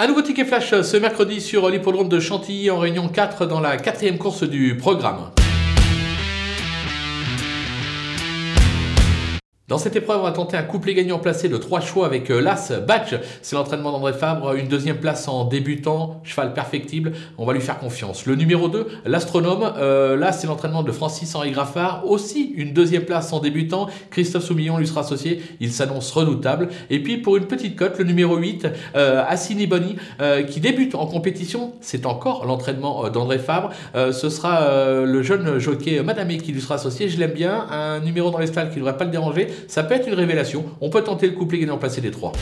Un nouveau ticket flash ce mercredi sur l'hippodrome de Chantilly en réunion 4 dans la quatrième course du programme. Dans cette épreuve, on va tenter un couplet gagnant placé de trois choix avec euh, l'As Batch. C'est l'entraînement d'André Fabre. Une deuxième place en débutant, cheval perfectible. On va lui faire confiance. Le numéro 2, l'Astronome. Euh, là, c'est l'entraînement de Francis-Henri Graffard. Aussi une deuxième place en débutant. Christophe Soumillon lui sera associé. Il s'annonce redoutable. Et puis, pour une petite cote, le numéro 8, euh, Assini Boni, euh, qui débute en compétition. C'est encore l'entraînement euh, d'André Fabre. ce sera le jeune jockey Madame qui lui sera associé. Je l'aime bien. Un numéro dans les stalles qui ne devrait pas le déranger ça peut être une révélation. On peut tenter le couplet gagnant placé des trois.